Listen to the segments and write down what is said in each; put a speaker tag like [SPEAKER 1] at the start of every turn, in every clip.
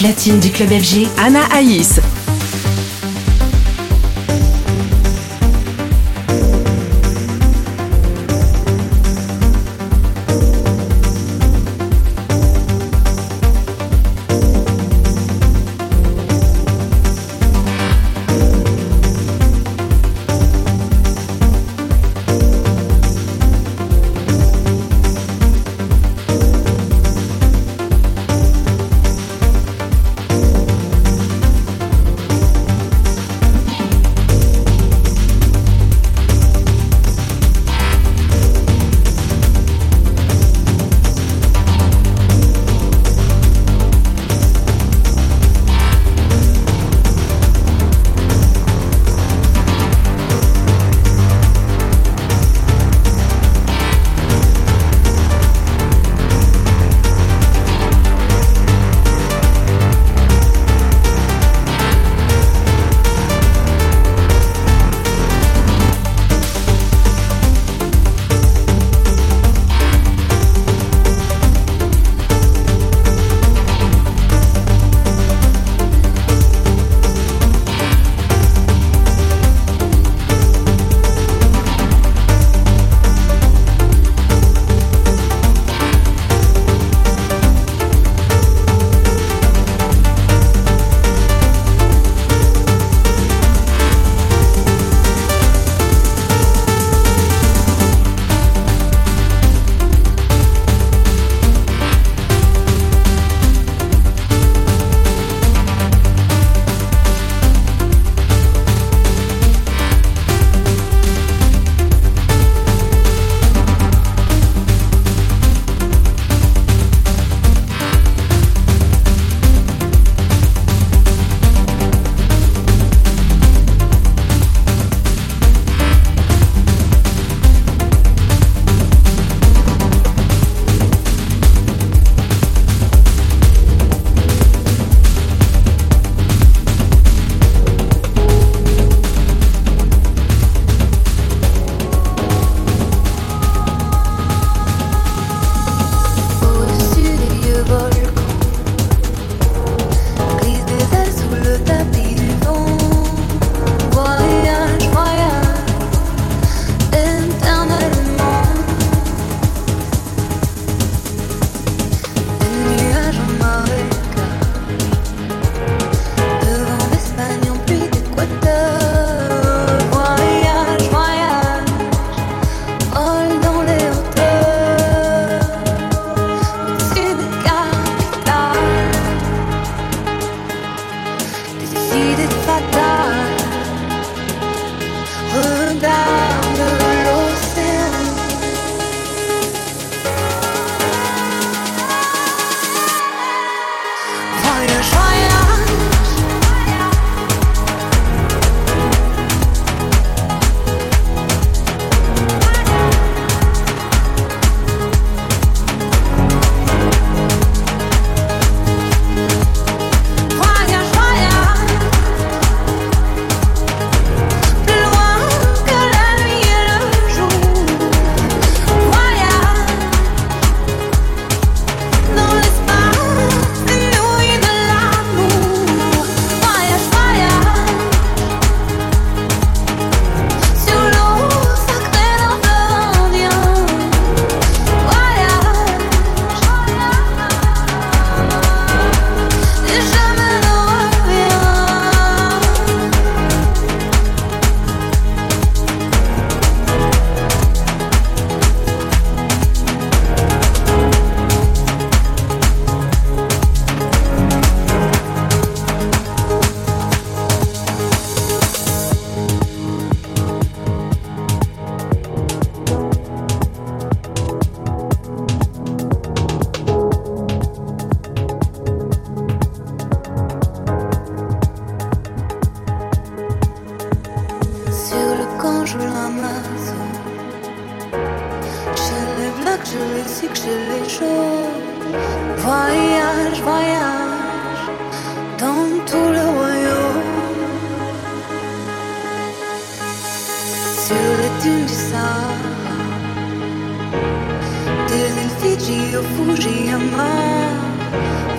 [SPEAKER 1] Platine du club FG, Anna Aïs.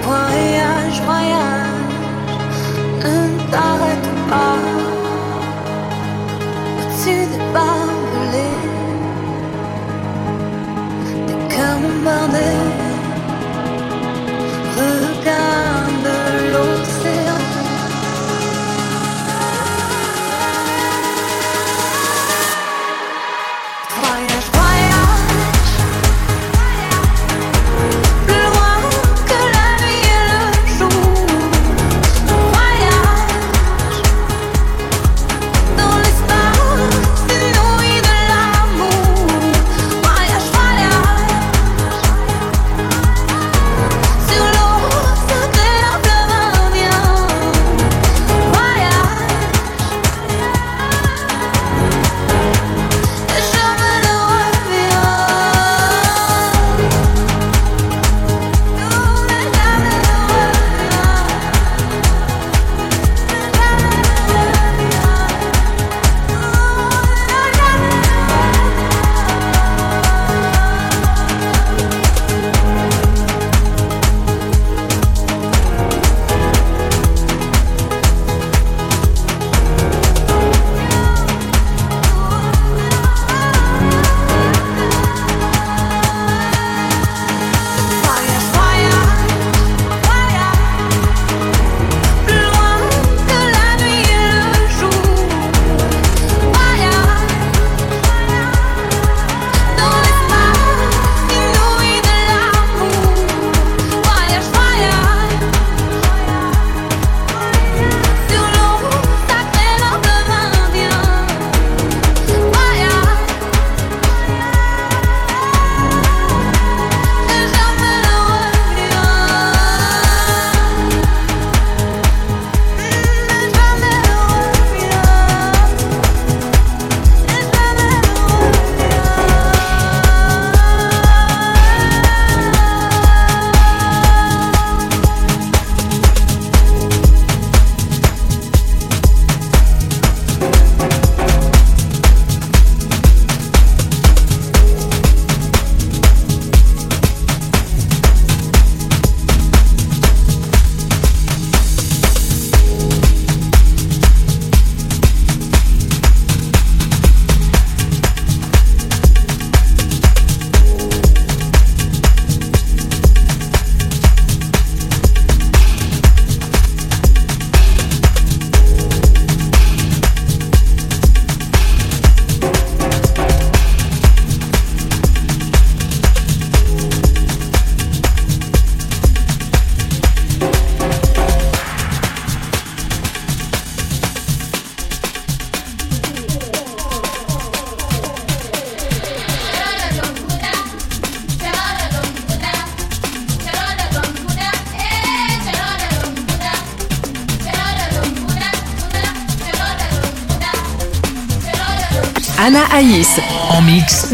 [SPEAKER 2] Voyage, voyage.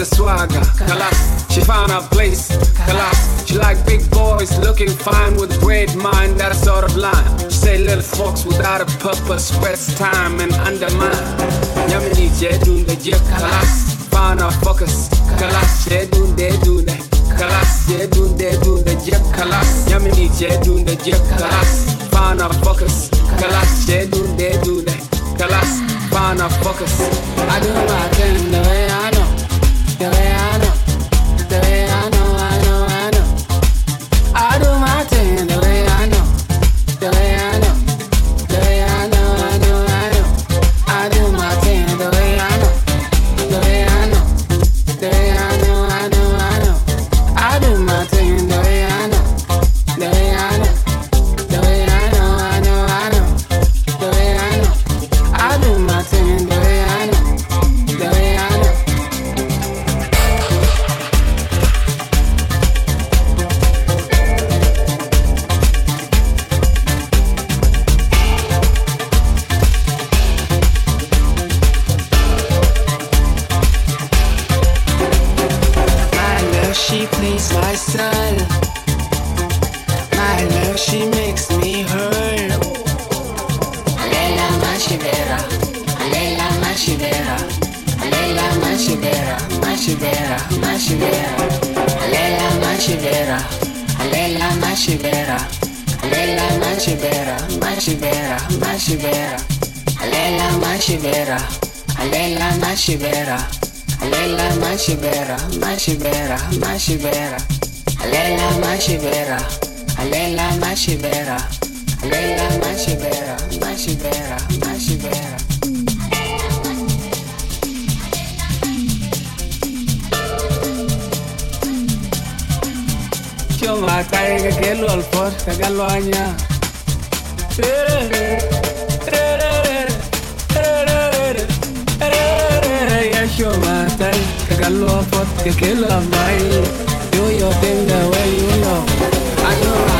[SPEAKER 2] the swagger, Kalas. She found her place, Kalas. She like big boys, looking fine with great mind, that sort of line. She say little folks without a purpose, waste time and undermine. Yamini jedun the jet, Kalas. Found her focus, Kalas, jedun de dun de. Kalas, jedun de dun the jet, Kalas. Yamini jedun the jet, Kalas. Found her focus, Kalas, jedun de dun de. Kalas find our focus. I do my thing the way I know, alela machivera, alela machivera, machivera, machivera, alela machivera, alela machivera. Leila Machivera, Machivera, Machivera. Choma caiga que lo alfor, que lo aña. Ya choma caiga que lo alfor, que lo baile. Yo yo tengo way you know. I know I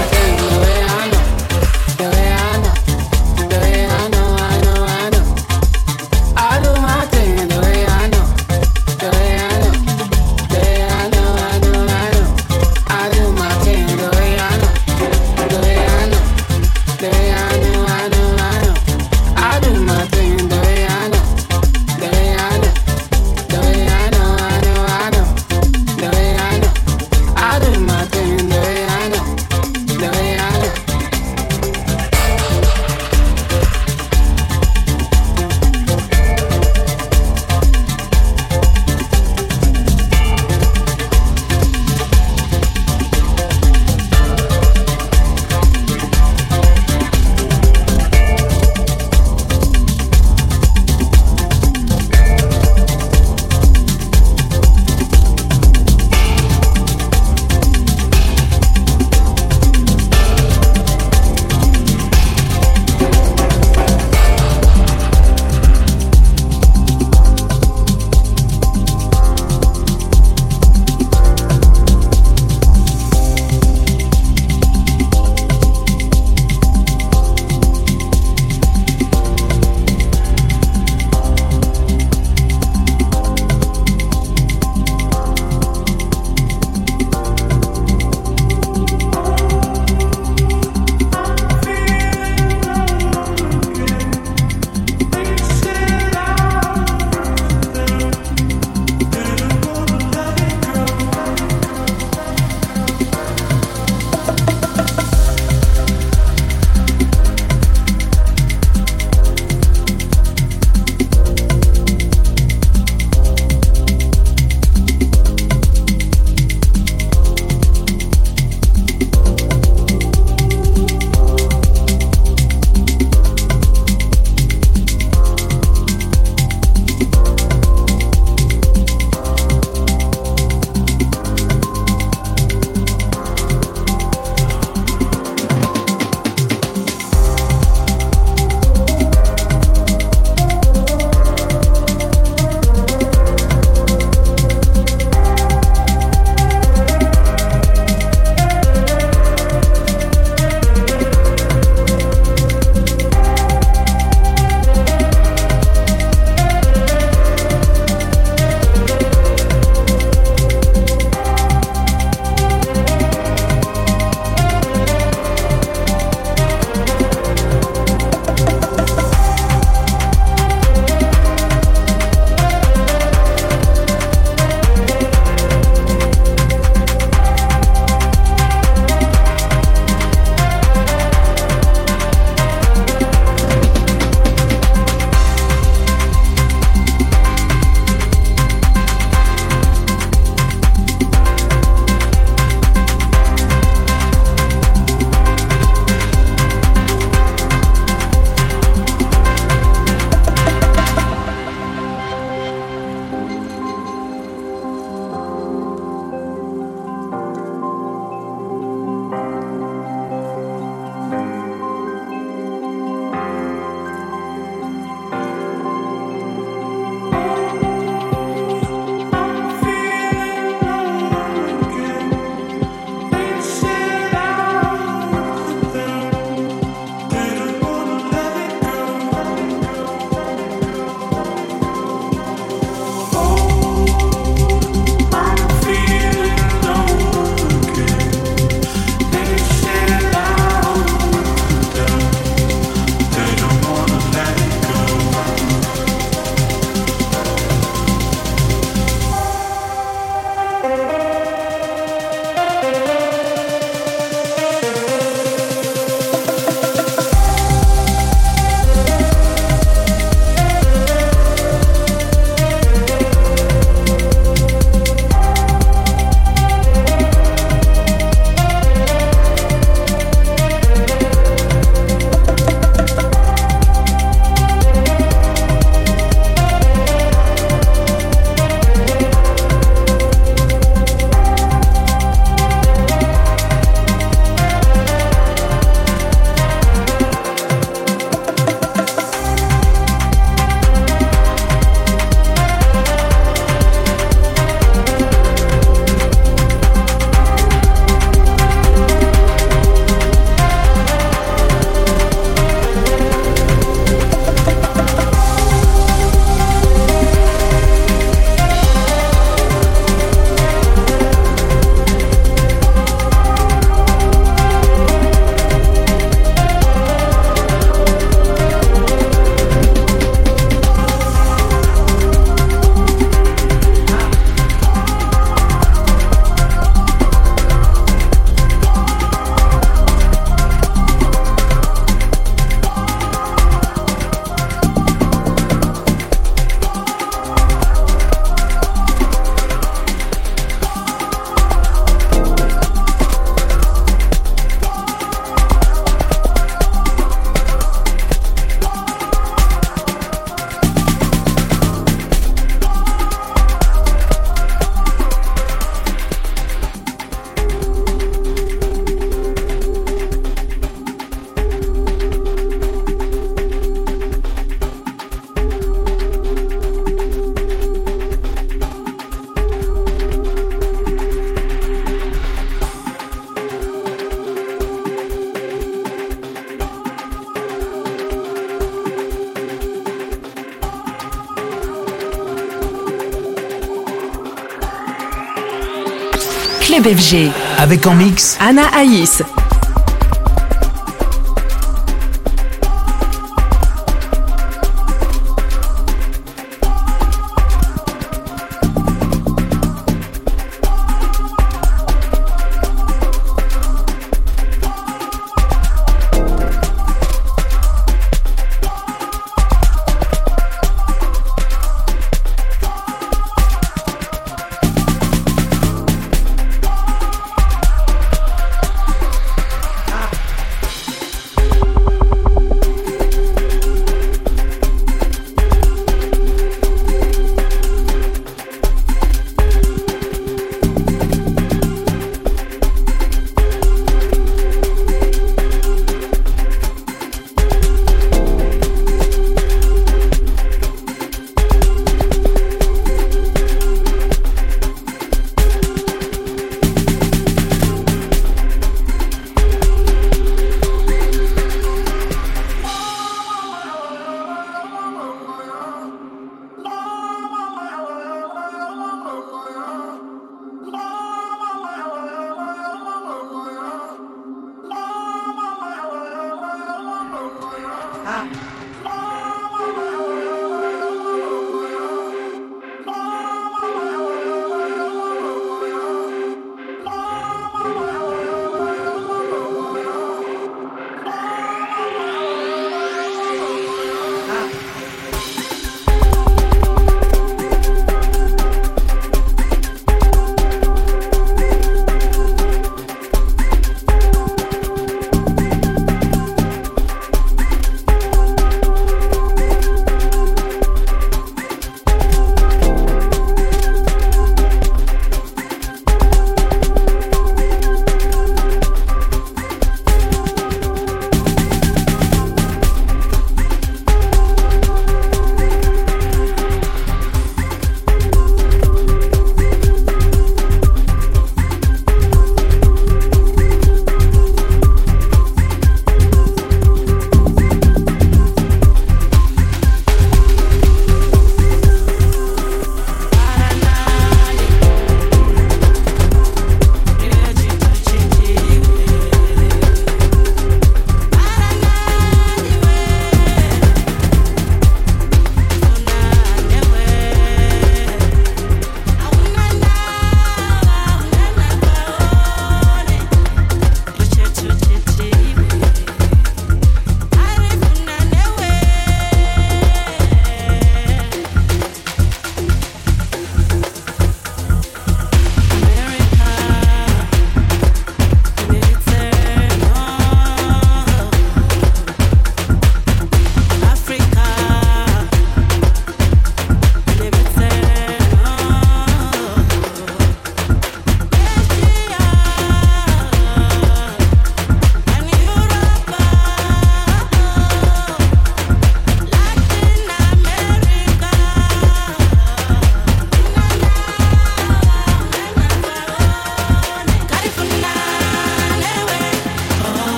[SPEAKER 3] FG.
[SPEAKER 4] Avec en mix
[SPEAKER 3] Anna Aïs.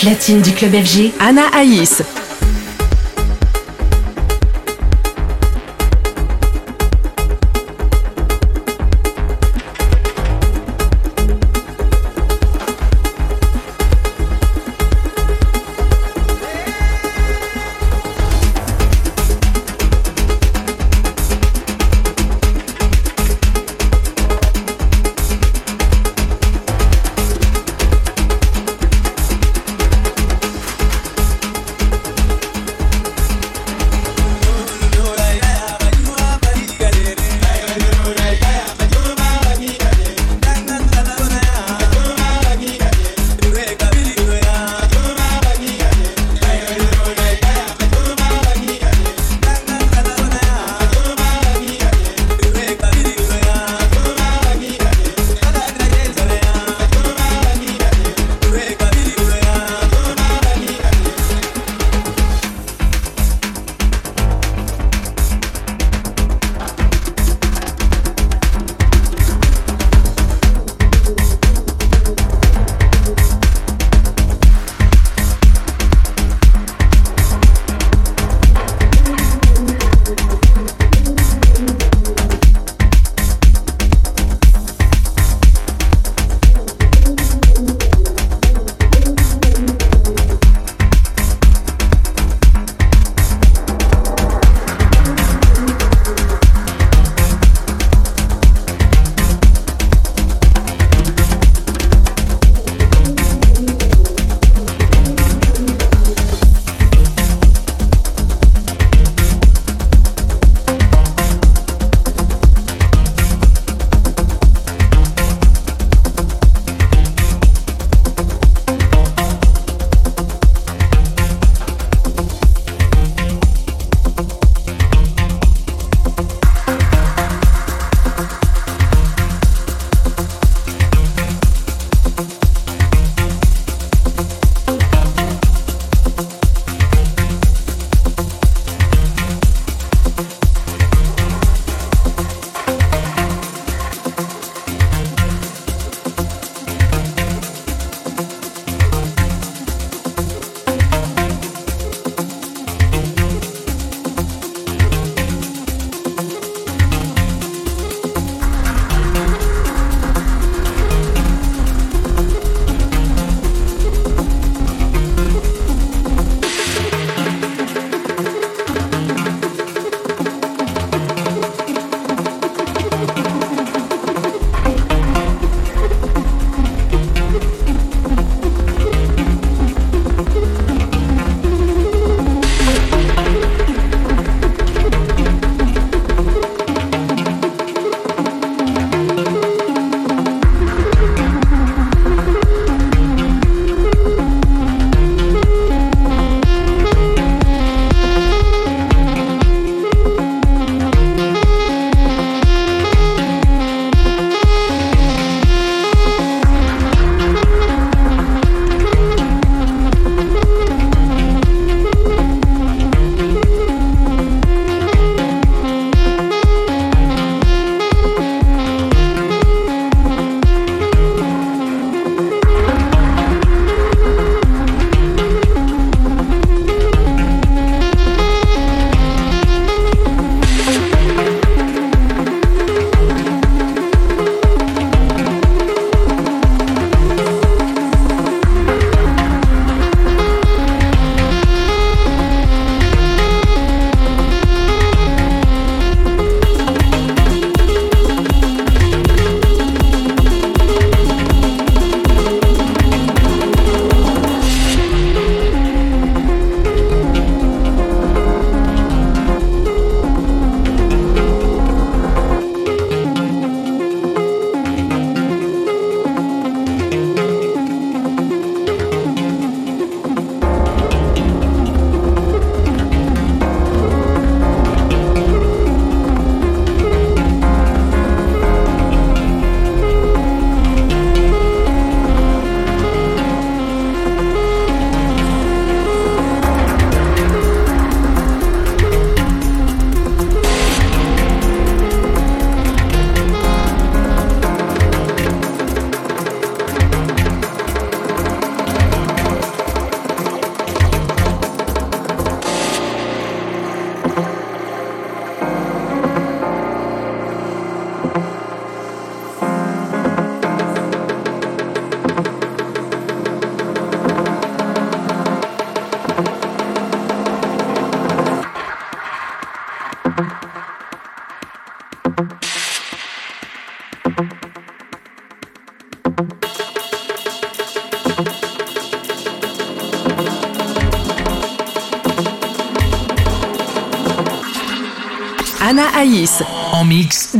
[SPEAKER 3] Platine du club FG, Anna Aïs.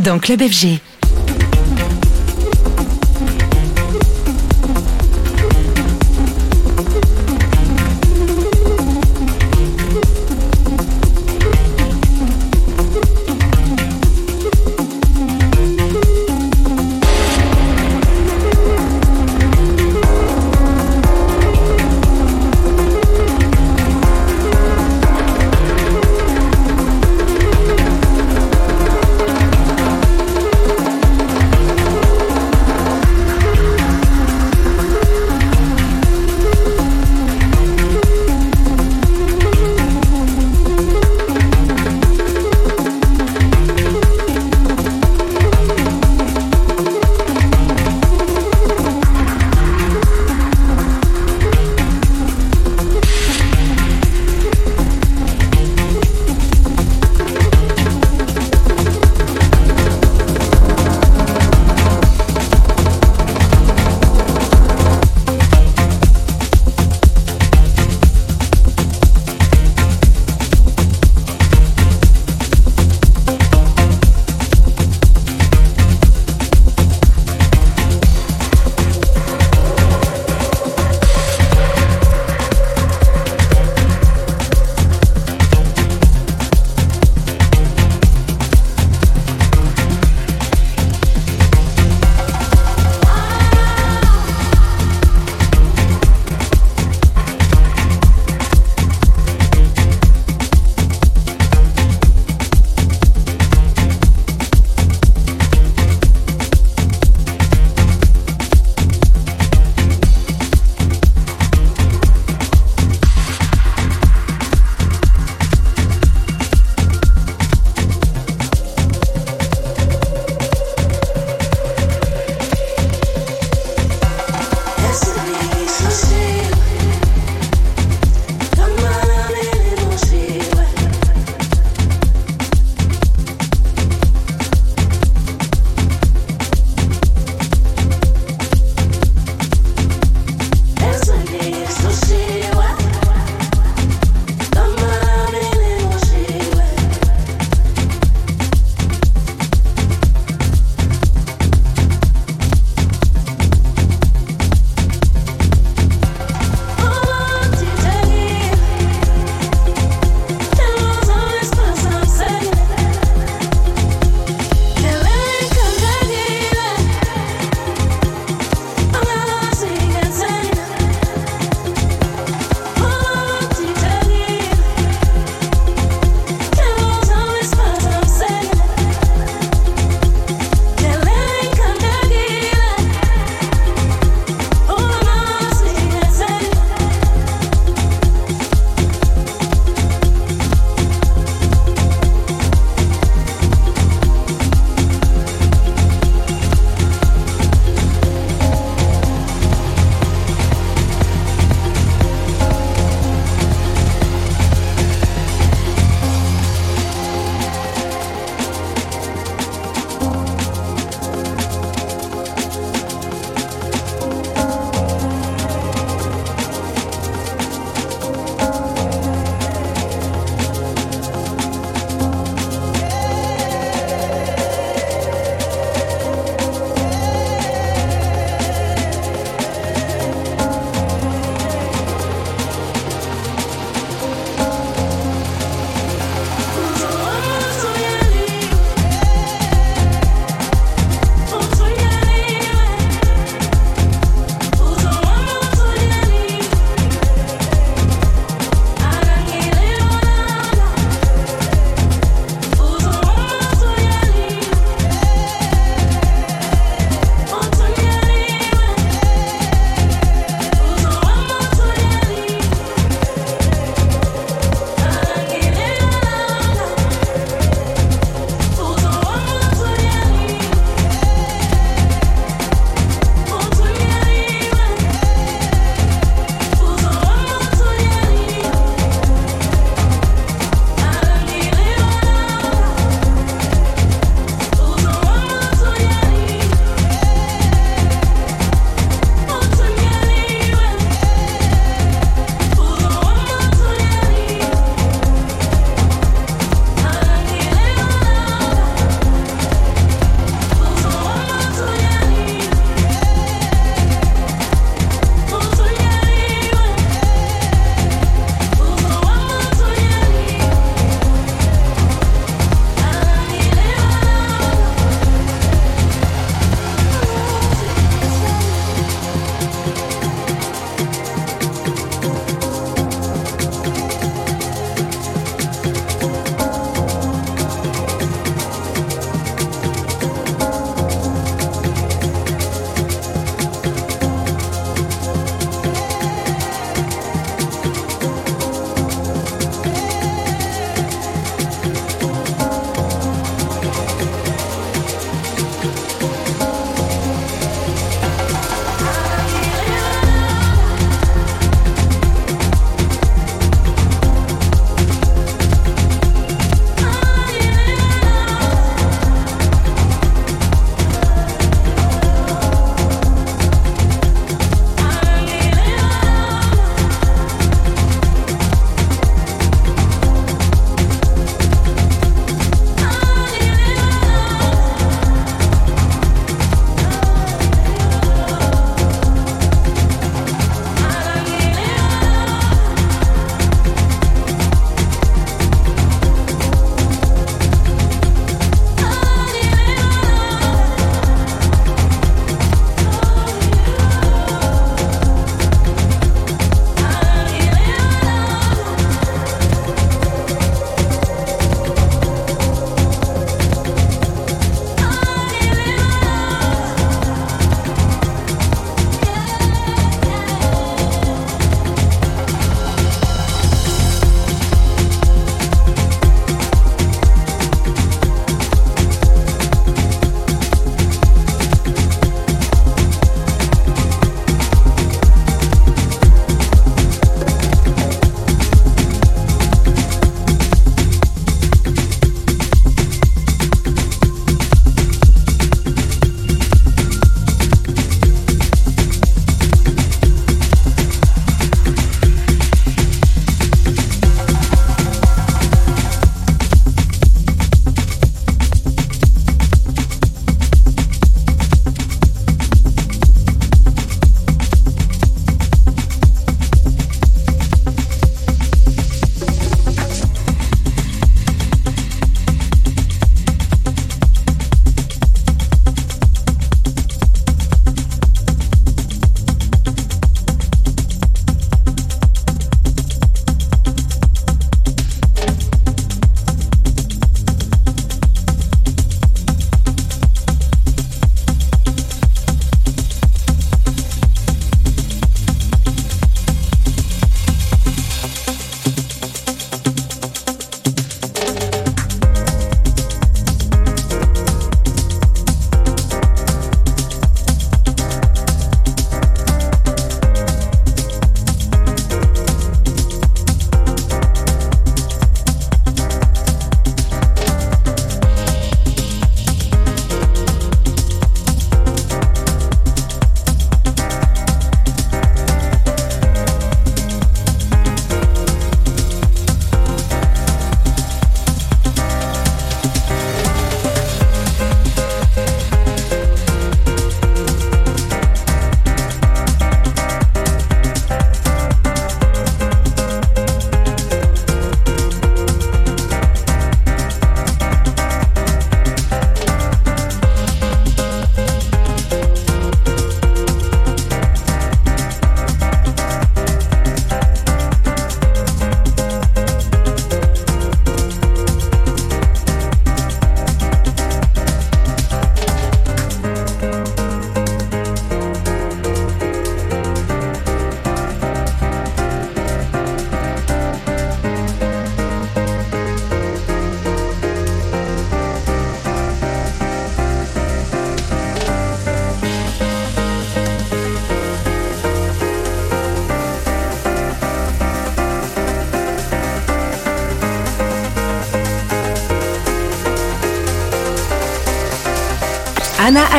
[SPEAKER 3] Dans Club FG.